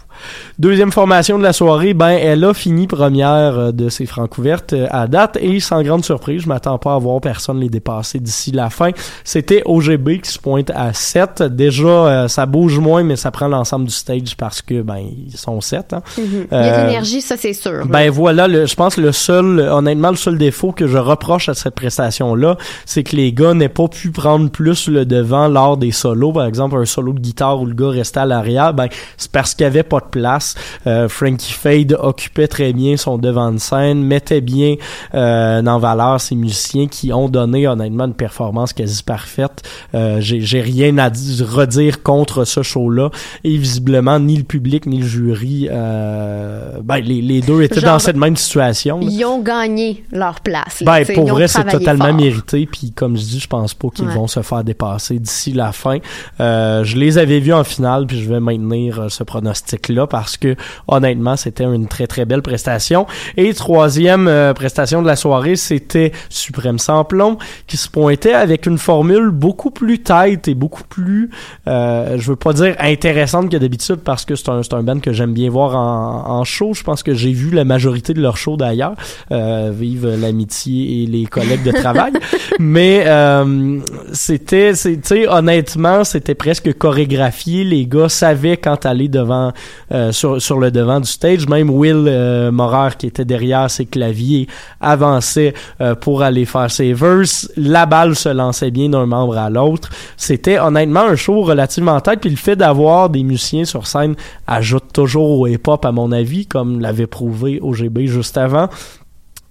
Deuxième formation de la soirée, ben elle a fini première euh, de ses Francouvertes euh, à date et sans grande surprise, je m'attends pas à voir personne les dépasser d'ici la fin. C'était OGB qui se pointe à 7. Déjà, euh, ça bouge moins, mais ça prend l'ensemble du stage parce que ben ils sont 7. Hein. Mhm. Il y a de Euh, l'énergie, ça c'est sûr. ben voilà, le, je pense que le seul, honnêtement, le seul défaut que je reproche à cette prestation-là, c'est que les gars n'aient pas pu prendre plus le devant lors des solos. Par exemple, un solo de guitare où le gars restait à l'arrière, ben c'est parce qu'il y avait pas de place. Euh, Frankie Fade occupait très bien son devant de scène, mettait bien euh, en valeur ses musiciens qui ont donné honnêtement une performance quasi parfaite. Euh, J'ai rien à dire- redire contre ce show-là. Et visiblement, ni le public ni le jury, euh, ben les, les deux étaient Genre, dans cette même situation. là. Ils ont gagné leur place. là. Ben, pour vrai, c'est totalement fort. mérité. Puis, comme je dis, je pense pas qu'ils Ouais. vont se faire dépasser d'ici la fin. Je les avais vus en finale, puis je vais maintenir euh, ce pronostic-là parce que, honnêtement, c'était une très, très belle prestation. Et troisième euh, prestation de la soirée, c'était Suprême Samplon, qui se pointait avec une formule beaucoup plus tight et beaucoup plus, euh, je veux pas dire intéressante que d'habitude parce que c'est un, un band que j'aime bien voir en, en show. Je pense que j'ai vu la majorité de leurs shows d'ailleurs. Euh, vive l'amitié et les collègues de travail. [laughs] Mais c'était, tu sais, honnêtement, c'était presque Les gars savaient quand aller devant, euh, sur, sur le devant du stage. Même Will euh, Morer qui était derrière ses claviers avançait euh, pour aller faire ses verses. La balle se lançait bien d'un membre à l'autre. C'était honnêtement un show relativement tête. Puis le fait d'avoir des musiciens sur scène ajoute toujours au hip-hop à mon avis, comme l'avait prouvé OGB juste avant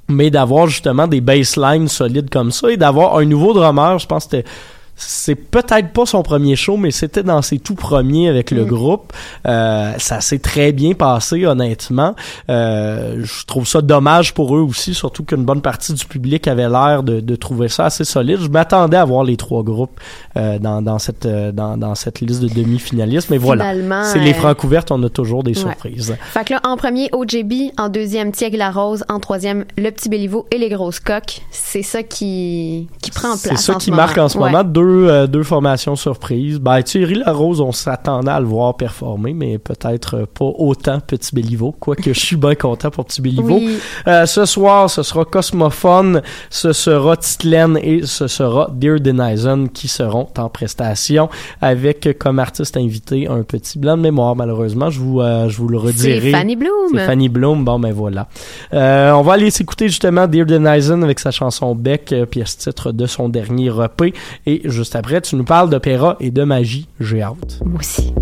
mais d'avoir justement des baselines solides comme ça et d'avoir un nouveau drummer, je pense que c'était c'est peut-être pas son premier show, mais c'était dans ses tout premiers avec le Mm. groupe. Euh, ça s'est très bien passé, honnêtement. Euh, je trouve ça dommage pour eux aussi, surtout qu'une bonne partie du public avait l'air de, de trouver ça assez solide. Je m'attendais à voir les trois groupes euh, dans, dans cette euh, dans, dans cette liste de demi-finalistes, mais voilà. C'est les euh, francs ouvertes, on a toujours des Ouais. surprises. Fait que là, en premier, OJB, en deuxième, Tiègue la Rose, en troisième, Le Petit Béliveau et Les Grosses Coques. C'est ça qui, qui prend place. C'est ça en qui ce marque en ce Ouais. moment. Deux, euh, deux formations surprises. Ben, Thierry Larose, on s'attendait à le voir performer, mais peut-être euh, pas autant Petit Béliveau, quoique je suis bien content pour Petit Béliveau. Oui. Euh, ce soir, ce sera Cosmophone, ce sera Titlaine et ce sera Dear Denizen qui seront en prestation avec euh, comme artiste invité un petit blanc de mémoire, malheureusement. Je vous, euh, je vous le redirai. C'est Fanny Bloom. C'est Fanny Bloom. Bon, ben voilà. Euh, on va aller s'écouter justement Dear Denizen avec sa chanson Beck, pièce titre de son dernier EP. Et juste après, tu nous parles d'opéra et de magie. J'ai hâte. Moi aussi.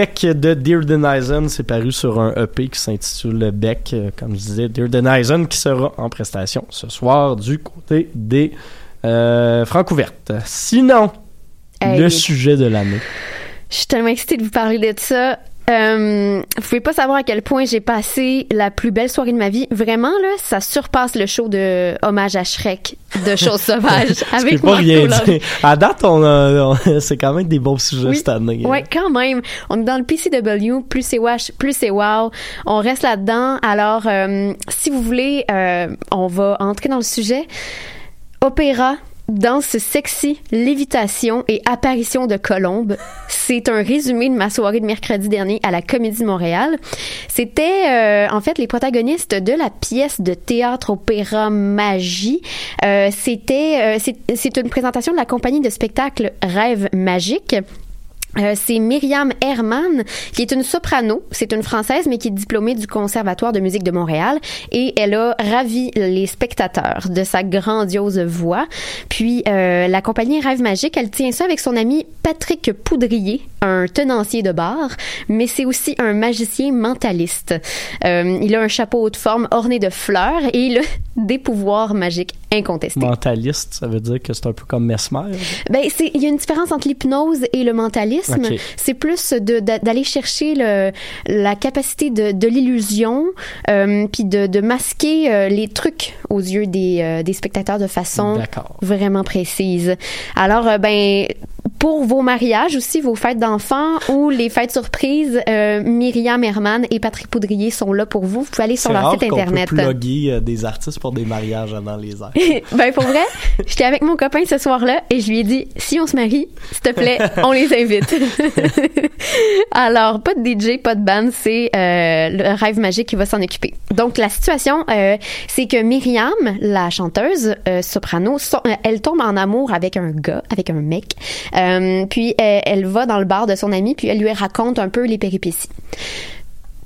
Beck de Dear Denizen, c'est paru sur un EP qui s'intitule Beck, euh, comme je disais, Dear Denizen, qui sera en prestation ce soir du côté des euh, Francouvertes. Sinon, Hey. le sujet de l'année. Je suis tellement excitée de vous parler de ça. Euh, vous pouvez pas savoir à quel point j'ai passé la plus belle soirée de ma vie. Vraiment, là, ça surpasse le show de Hommage à Shrek de Choses sauvages [laughs] avec pas Marco rien dit. À date, on a- on- [laughs] c'est quand même des bons sujets Oui. cette année. Ouais, quand même. On est dans le PCW, plus c'est wash, plus c'est wow. On reste là-dedans. Alors, euh, si vous voulez, euh, on va entrer dans le sujet. Opéra, danse sexy, lévitation et apparition de colombes. [laughs] C'est un résumé de ma soirée de mercredi dernier à la Comédie de Montréal. C'était euh, en fait les protagonistes de la pièce de théâtre opéra Magie. Euh, C'était euh, c'est une présentation de la compagnie de spectacle Rêve Magique. Euh, c'est Myriam Herman, qui est une soprano. C'est une Française, mais qui est diplômée du Conservatoire de musique de Montréal. Et elle a ravi les spectateurs de sa grandiose voix. Puis, euh, la compagnie Rêve Magique, elle tient ça avec son ami Patrick Poudrier, un tenancier de bar, mais c'est aussi un magicien mentaliste. Euh, il a un chapeau de forme orné de fleurs et il a [laughs] des pouvoirs magiques incontestés. Mentaliste, ça veut dire que c'est un peu comme Mesmer. Ben, il y a une différence entre l'hypnose et le mentalisme. C'est plus d'aller chercher le, la capacité de, de l'illusion, euh, puis de, de masquer euh, les trucs aux yeux des, euh, des spectateurs de façon vraiment précise. Alors, euh, ben, pour vos mariages aussi, vos fêtes d'enfants ou les fêtes surprises, euh, Myriam Herman et Patrick Poudrier sont là pour vous. Vous pouvez aller sur leur rare site internet. peut plugger euh, des artistes pour des mariages dans les airs. [laughs] ben pour vrai, [laughs] j'étais avec mon copain ce soir-là et je lui ai dit si on se marie, s'il te plaît, [laughs] on les invite. [laughs] Alors pas de DJ, pas de band, c'est euh, le rêve magique qui va s'en occuper. Donc la situation, euh, c'est que Myriam, la chanteuse euh, soprano, so- elle tombe en amour avec un gars, avec un mec. Puis elle va dans le bar de son ami puis elle lui raconte un peu les péripéties.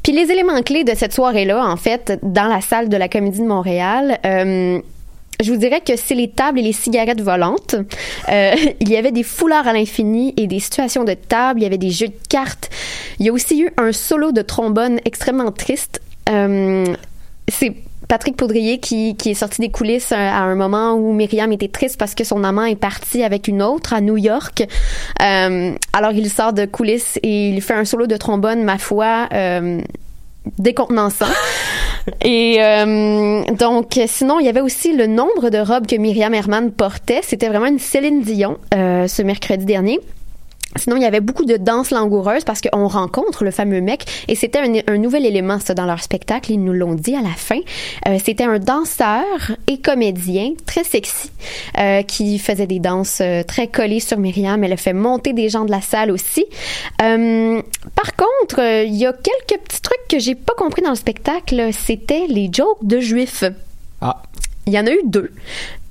Puis les éléments clés de cette soirée-là, en fait, dans la salle de la Comédie de Montréal, je vous dirais que c'est les tables et les cigarettes volantes. Euh, [laughs] il y avait des foulards à l'infini et des situations de table. Il y avait des jeux de cartes. Il y a aussi eu un solo de trombone extrêmement triste. Euh, c'est Patrick Poudrier qui, qui est sorti des coulisses euh, à un moment où Myriam était triste parce que son amant est parti avec une autre à New York. Euh, alors il sort de coulisses et il fait un solo de trombone, ma foi, décontenançant. [laughs] Et euh, donc, sinon, il y avait aussi le nombre de robes que Myriam Herman portait. C'était vraiment une Céline Dion euh, ce mercredi dernier. Sinon, il y avait beaucoup de danse langoureuse parce qu'on rencontre le fameux mec et c'était un, un nouvel élément ça dans leur spectacle. Ils nous l'ont dit à la fin. Euh, c'était un danseur et comédien très sexy euh, qui faisait des danses euh, très collées sur Myriam. Elle a fait monter des gens de la salle aussi. Euh, par contre, il y a quelques petits trucs que j'ai pas compris dans le spectacle. C'était les jokes de juifs. Ah. Il y en a eu deux.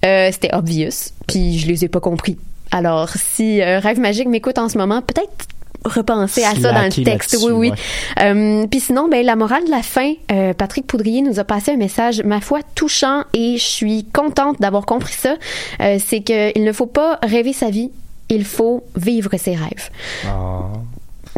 C'était obvious, puis je les ai pas compris. Alors, si euh, Rêve Magique m'écoute en ce moment, peut-être repenser à ça dans le texte. Oui, oui. ouais. Euh, puis sinon, ben, la morale de la fin, euh, Patrick Poudrier nous a passé un message, ma foi, touchant et je suis contente d'avoir compris ça. Euh, c'est qu'il ne faut pas rêver sa vie, il faut vivre ses rêves.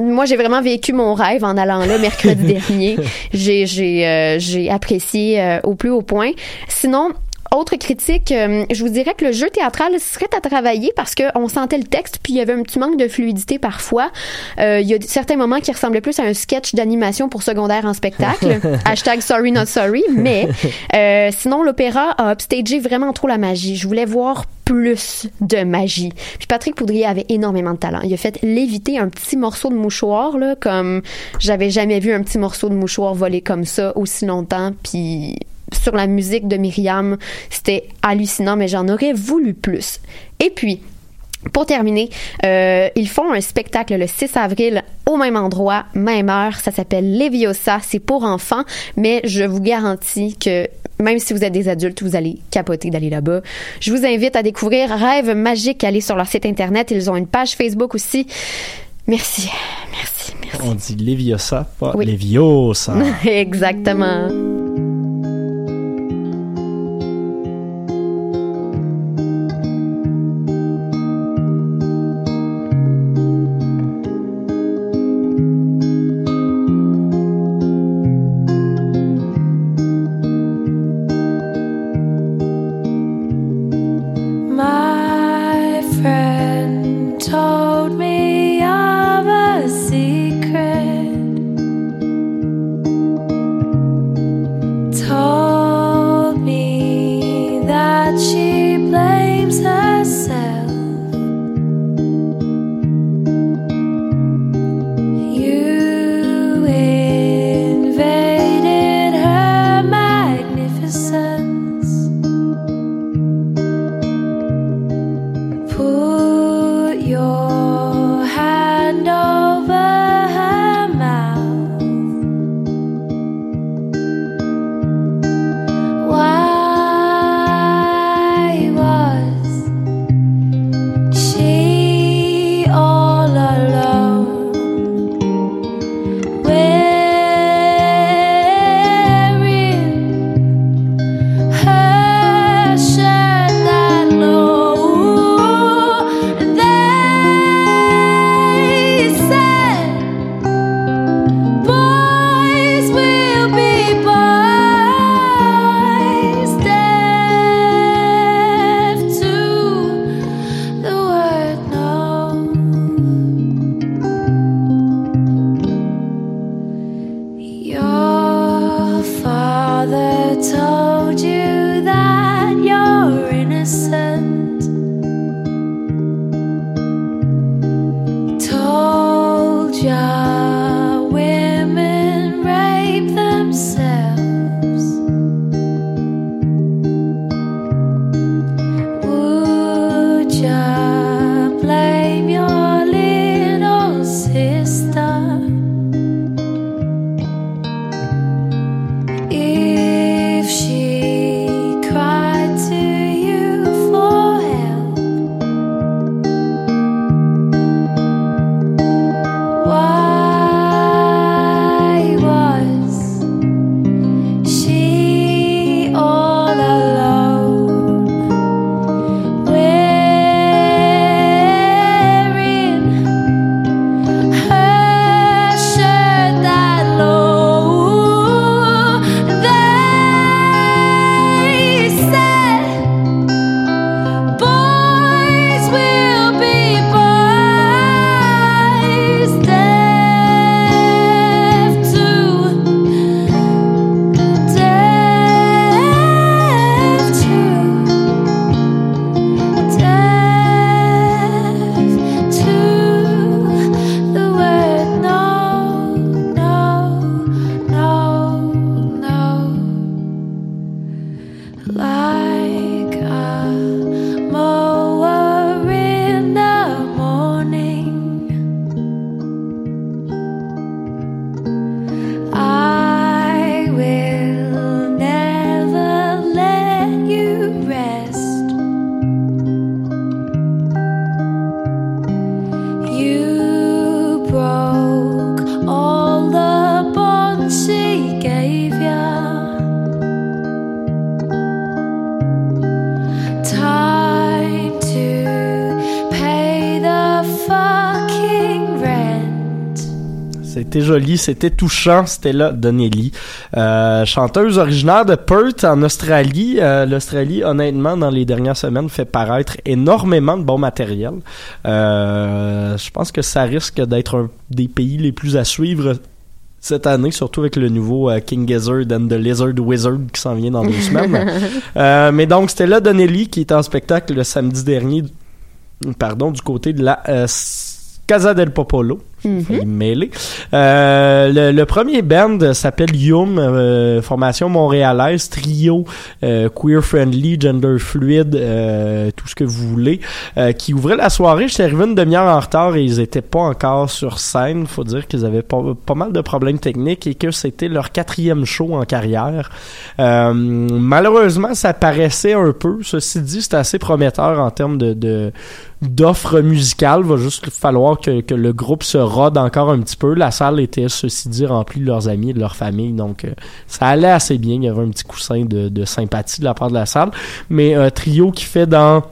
Moi, j'ai vraiment vécu mon rêve en allant là mercredi [laughs] dernier. J'ai j'ai euh, j'ai apprécié euh, au plus haut point. Sinon, autre critique, euh, je vous dirais que le jeu théâtral serait à travailler parce qu'on sentait le texte, puis il y avait un petit manque de fluidité parfois. Euh, il y a certains moments qui ressemblaient plus à un sketch d'animation pour secondaire en spectacle. [laughs] Hashtag sorry not sorry. Mais euh, sinon, l'opéra a upstagé vraiment trop la magie. Je voulais voir plus de magie. Puis Patrick Poudrier avait énormément de talent. Il a fait léviter un petit morceau de mouchoir, là, comme j'avais jamais vu un petit morceau de mouchoir voler comme ça aussi longtemps. Puis sur la musique de Myriam, c'était hallucinant, mais j'en aurais voulu plus. Et puis, pour terminer, euh, ils font un spectacle le 6 avril au même endroit, même heure. Ça s'appelle Leviosa. C'est pour enfants, mais je vous garantis que même si vous êtes des adultes, vous allez capoter d'aller là-bas. Je vous invite à découvrir Rêve Magique. Allez sur leur site internet. Ils ont une page Facebook aussi. Merci. Merci. On dit Leviosa, pas Oui. Leviosa. [laughs] Exactement. C'était joli, c'était touchant. C'était là Donnelly, euh, chanteuse originaire de Perth en Australie. Euh, L'Australie, honnêtement, dans les dernières semaines, fait paraître énormément de bon matériel. Euh, je pense que ça risque d'être un des pays les plus à suivre cette année, surtout avec le nouveau euh, King Gizzard and the Lizard Wizard qui s'en vient dans deux [laughs] semaines. Euh, mais donc, c'était là Donnelly qui était en spectacle le samedi dernier, pardon, du côté de la euh, Casa del Popolo. Mhm. Mêler. Euh, le, le premier band s'appelle Yum, euh, formation montréalaise, trio euh, queer friendly, gender fluid, tout ce que vous voulez, qui ouvrait la soirée. J'étais arrivé une demi-heure en retard et ils étaient pas encore sur scène. Faut dire qu'ils avaient pas, pas mal de problèmes techniques et que c'était leur quatrième show en carrière. Malheureusement, ça paraissait un peu. Ceci dit, c'était assez prometteur en termes de, de d'offres musicales. Va juste falloir que, que le groupe se rôde encore un petit peu. La salle était, ceci dit, remplie de leurs amis et de leur famille. Donc, euh, ça allait assez bien. Il y avait un petit coussin de, de sympathie de la part de la salle. Mais un trio qui fait dans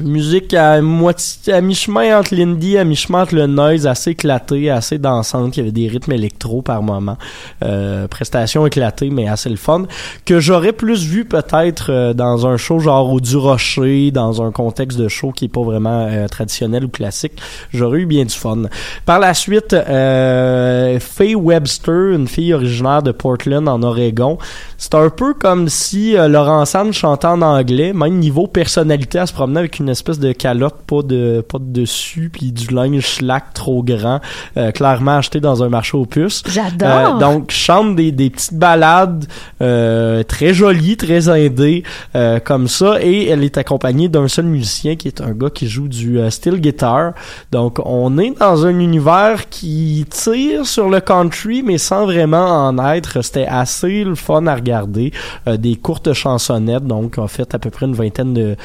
musique à moitié à mi-chemin entre l'indie à mi-chemin entre le noise assez éclaté assez dansante. Il y avait des rythmes électro par moment. Euh, prestation éclatée mais assez le fun que j'aurais plus vu peut-être euh, dans un show genre au du rocher dans un contexte de show qui est pas vraiment euh, traditionnel ou classique. J'aurais eu bien du fun. Par la suite euh, Faye Webster une fille originaire de Portland en Oregon. C'est un peu comme si euh, Laurent Sand chantait en anglais même niveau personnalité à se promener avec une espèce de calotte pas de pas de dessus puis du linge slack trop grand euh, clairement acheté dans un marché aux puces. J'adore. Euh, donc chante des, des petites balades euh, très jolies très indées euh, comme ça. Et elle est accompagnée d'un seul musicien qui est un gars qui joue du euh, steel guitar. Donc on est dans un univers qui tire sur le country mais sans vraiment en être. C'était assez le fun à regarder Euh, des courtes chansonnettes donc en fait à peu près une vingtaine de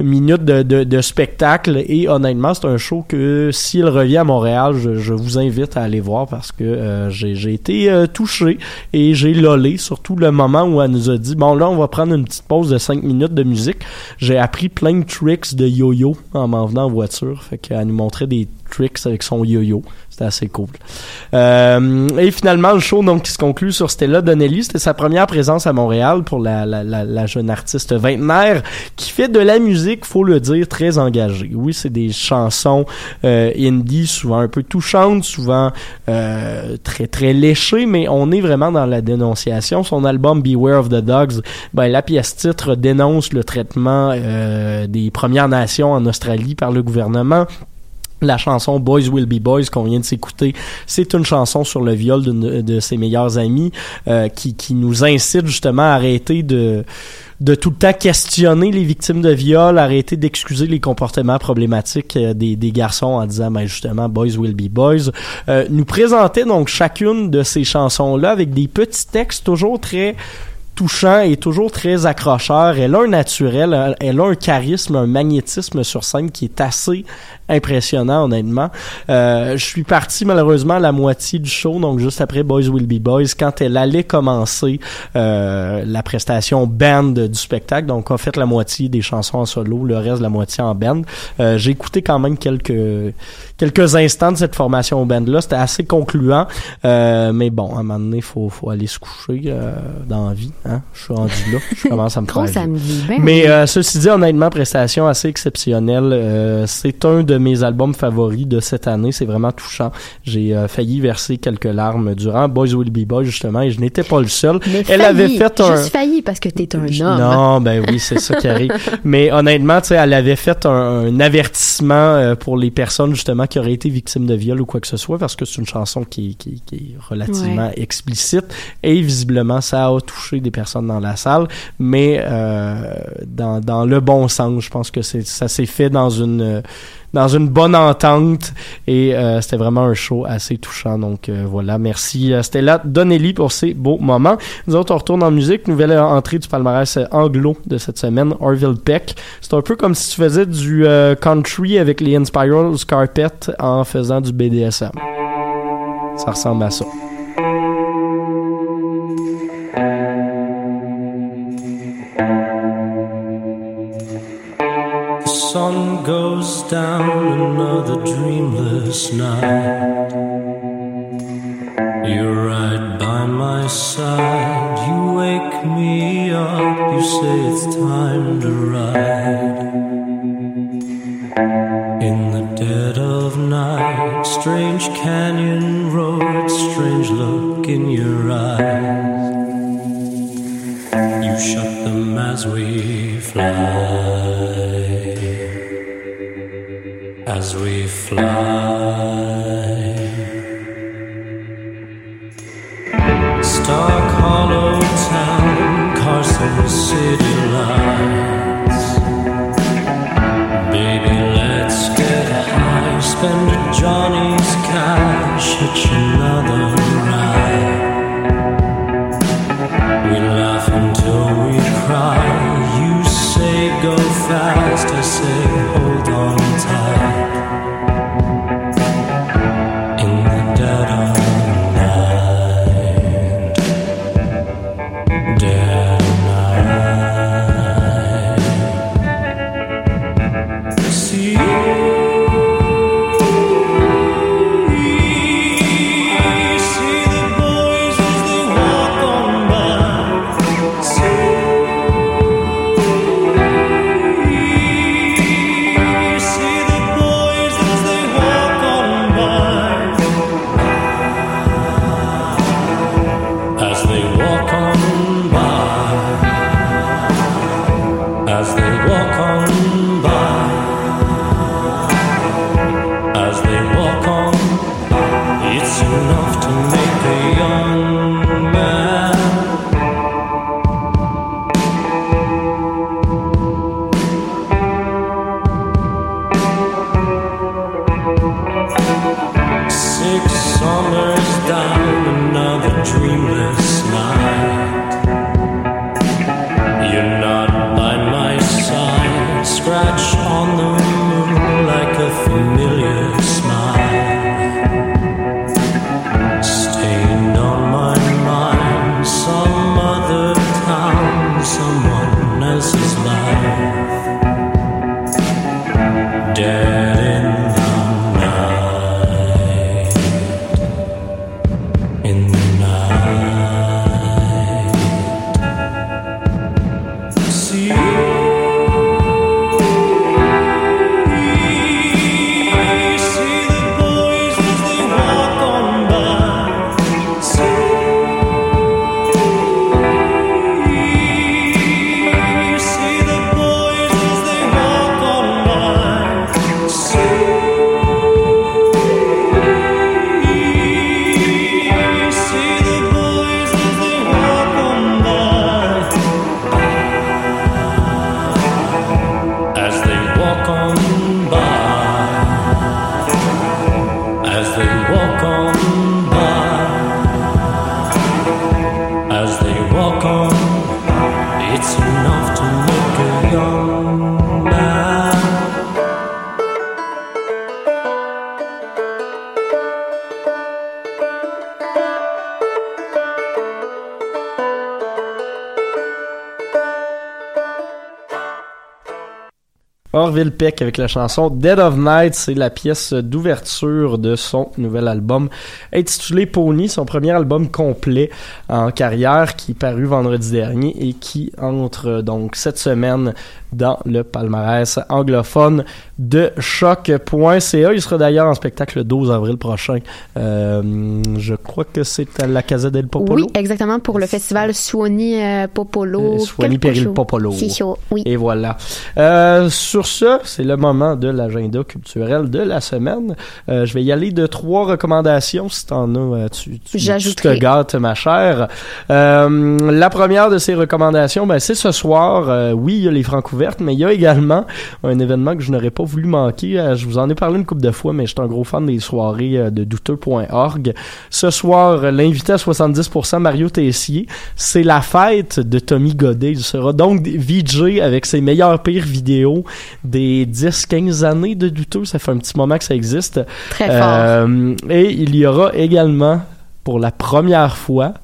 minutes de, de, de spectacle. Et honnêtement c'est un show que s'il revient à Montréal je, je vous invite à aller voir parce que euh, j'ai été euh, touché et j'ai lolé surtout le moment où elle nous a dit bon là on va prendre une petite pause de 5 minutes de musique. J'ai appris plein de tricks de yo-yo en m'en venant en voiture. Fait qu'elle nous montrait des tricks avec son yo-yo c'était assez cool. Euh, et finalement le show donc qui se conclut sur Stella Donnelly. C'était sa première présence à Montréal pour la, jeune artiste vingtenaire qui fait de la musique faut le dire très engagée. Oui c'est des chansons euh, indie souvent un peu touchantes souvent euh, très très léchées mais on est vraiment dans la dénonciation. Son album Beware of the Dogs ben la pièce titre dénonce le traitement des Premières Nations en Australie par le gouvernement la chanson Boys Will Be Boys qu'on vient de s'écouter, c'est une chanson sur le viol de ses meilleurs amis euh, qui, qui nous incite justement à arrêter de de tout le temps questionner les victimes de viol, arrêter d'excuser les comportements problématiques euh, des, garçons en disant ben justement Boys Will Be Boys. Euh, nous présentait donc chacune de ces chansons-là avec des petits textes toujours très touchant et toujours très accrocheur. Elle a un naturel, elle a un charisme, un magnétisme sur scène qui est assez impressionnant, honnêtement. Euh, je suis parti malheureusement la moitié du show, donc juste après Boys Will Be Boys, quand elle allait commencer euh, la prestation band du spectacle. Donc, on a fait la moitié des chansons en solo, le reste la moitié en band. Euh, J'ai écouté quand même quelques quelques instants de cette formation band-là. C'était assez concluant. Euh, mais bon, à un moment donné, faut, faut aller se coucher euh, dans la vie. Hein? Je suis rendu là. Je commence à me [laughs] Gros samedi. Ben Mais euh, ceci dit, honnêtement, prestation assez exceptionnelle. Euh, c'est un de mes albums favoris de cette année. C'est vraiment touchant. J'ai euh, failli verser quelques larmes durant Boys Will Be Boys, justement, et je n'étais pas le seul. Mais Elle failli, avait fait un... Juste failli parce que t'es un homme. Non, ben oui, c'est ça qui arrive. [laughs] Mais honnêtement, tu sais, elle avait fait un, un avertissement euh, pour les personnes justement qui auraient été victimes de viol ou quoi que ce soit, parce que c'est une chanson qui, qui, qui est relativement Ouais. explicite et visiblement ça a touché des personnes dans la salle, mais euh, dans, dans le bon sens. Je pense que ça s'est fait dans une dans une bonne entente et euh, c'était vraiment un show assez touchant. Donc euh, voilà, merci euh, Stella Donnelly pour ces beaux moments. Nous autres, on retourne en musique. Nouvelle entrée du palmarès anglo de cette semaine, Orville Peck. C'est un peu comme si tu faisais du country avec les Inspirals Carpet en faisant du BDSM. Ça ressemble à ça. Down another dreamless night. You're right by my side. You wake me up. You say it's time to ride. In the dead of night, strange canyon road, strange look in your eyes. You shut them as we fly. As we fly. Orville Peck avec la chanson Dead of Night, c'est la pièce d'ouverture de son nouvel album intitulé Pony, son premier album complet en carrière qui parut vendredi dernier et qui entre donc cette semaine dans le palmarès anglophone de choc.ca. Il sera d'ailleurs en spectacle le 12 avril prochain. Euh, je crois que c'est à la Casa del Popolo. Oui, exactement, pour le festival Suoni euh, Popolo. Quelque Péril chose. Popolo. C'est chaud, oui. Et voilà. Euh, sur ce, c'est le moment de l'agenda culturel de la semaine. Euh, je vais y aller de trois recommandations. Si t'en as, euh, tu, tu, tu te gâtes, ma chère. Euh, la première de ces recommandations, ben, c'est ce soir. Euh, oui, il y a les francs ouvertes, mais il y a également un événement que je n'aurais pas voulu manquer. Euh, je vous en ai parlé une couple de fois, mais je suis un gros fan des soirées euh, de douteux.org. Ce soir, l'invité à 70%, Mario Tessier, c'est la fête de Tommy Godet. Il sera donc VJ avec ses meilleures pires vidéos des 10-15 années de douteux. Ça fait un petit moment que ça existe. Très Euh, et il y aura également, pour la première fois,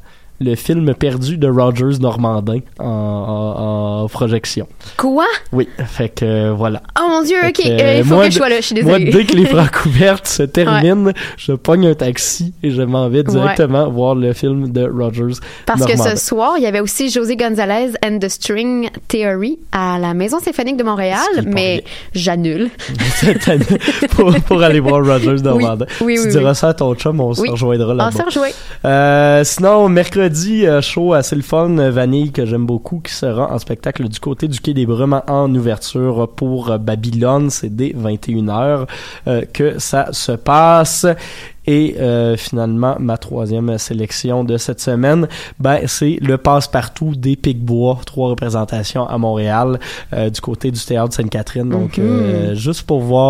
le film perdu de Rogers Normandin en, en- en projection. Quoi? Oui, fait que euh, voilà. Oh mon dieu, Fait ok, euh, il faut moi, que je sois là, je suis Moi, désolée. dès que les [laughs] Francouvertes se terminent, je pogne un taxi et je m'en vais directement voir le film de Rogers Parce que ce soir, il y avait aussi José Gonzalez and the String Theory à la Maison symphonique de Montréal, mais j'annule. [laughs] pour, pour aller voir Rogers Normandin. Oui, tu oui, diras oui. ça à ton chum, on se rejoindra On là-bas. s'est rejoué. Euh, sinon, mercredi, euh, show assez le fun, Vanille, que j'aime beaucoup, qui sera en spectacle du côté du Quai des Brumes en ouverture pour Babylone. C'est dès 21h euh, que ça se passe. Et euh, finalement, ma troisième sélection de cette semaine, ben c'est le passe-partout des Picbois, trois représentations à Montréal euh, du côté du théâtre Sainte-Catherine. Donc, Mhm. euh, juste pour voir